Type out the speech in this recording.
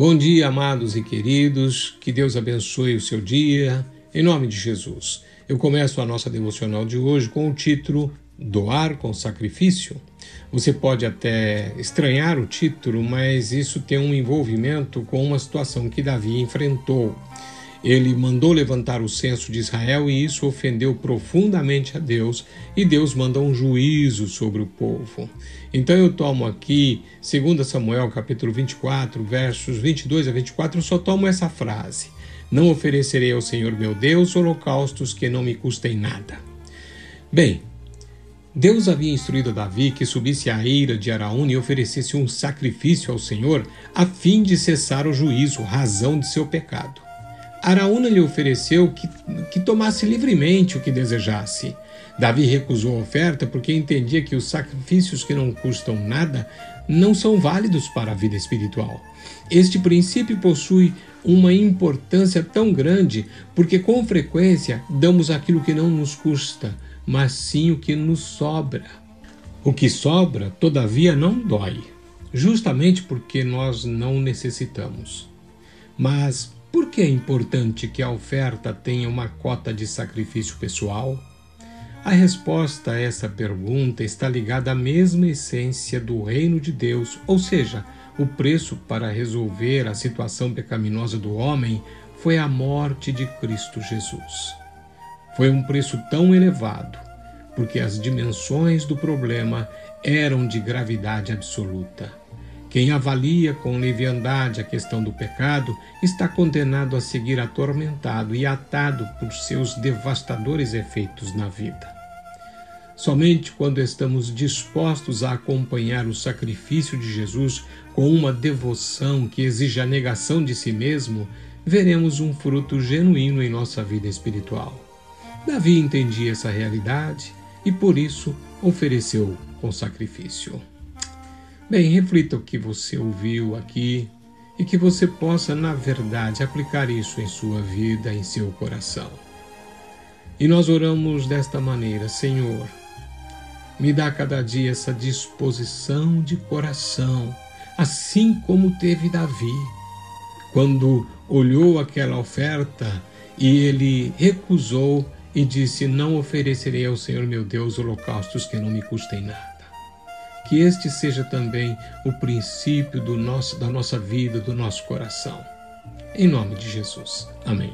Bom dia, amados e queridos, que Deus abençoe o seu dia, em nome de Jesus. Eu começo a nossa devocional de hoje com o título Doar com Sacrifício. Você pode até estranhar o título, mas isso tem um envolvimento com uma situação que Davi enfrentou. Ele mandou levantar o censo de Israel e isso ofendeu profundamente a Deus, e Deus manda um juízo sobre o povo. Então eu tomo aqui, 2 Samuel capítulo 24, versos 22 a 24, eu só tomo essa frase: Não oferecerei ao Senhor meu Deus holocaustos que não me custem nada. Bem, Deus havia instruído Davi que subisse à ira de Araúna e oferecesse um sacrifício ao Senhor a fim de cessar o juízo, razão de seu pecado. Araúna lhe ofereceu que, que tomasse livremente o que desejasse. Davi recusou a oferta porque entendia que os sacrifícios que não custam nada não são válidos para a vida espiritual. Este princípio possui uma importância tão grande porque, com frequência, damos aquilo que não nos custa, mas sim o que nos sobra. O que sobra, todavia, não dói, justamente porque nós não necessitamos. Mas por que é importante que a oferta tenha uma cota de sacrifício pessoal? A resposta a essa pergunta está ligada à mesma essência do reino de Deus, ou seja, o preço para resolver a situação pecaminosa do homem foi a morte de Cristo Jesus. Foi um preço tão elevado, porque as dimensões do problema eram de gravidade absoluta. Quem avalia com leviandade a questão do pecado está condenado a seguir atormentado e atado por seus devastadores efeitos na vida. Somente quando estamos dispostos a acompanhar o sacrifício de Jesus com uma devoção que exige a negação de si mesmo, veremos um fruto genuíno em nossa vida espiritual. Davi entendia essa realidade e por isso ofereceu com sacrifício. Bem, reflita o que você ouviu aqui e que você possa, na verdade, aplicar isso em sua vida, em seu coração. E nós oramos desta maneira: Senhor, me dá cada dia essa disposição de coração, assim como teve Davi, quando olhou aquela oferta e ele recusou e disse: Não oferecerei ao Senhor meu Deus holocaustos que não me custem nada. Que este seja também o princípio do nosso, da nossa vida, do nosso coração. Em nome de Jesus. Amém.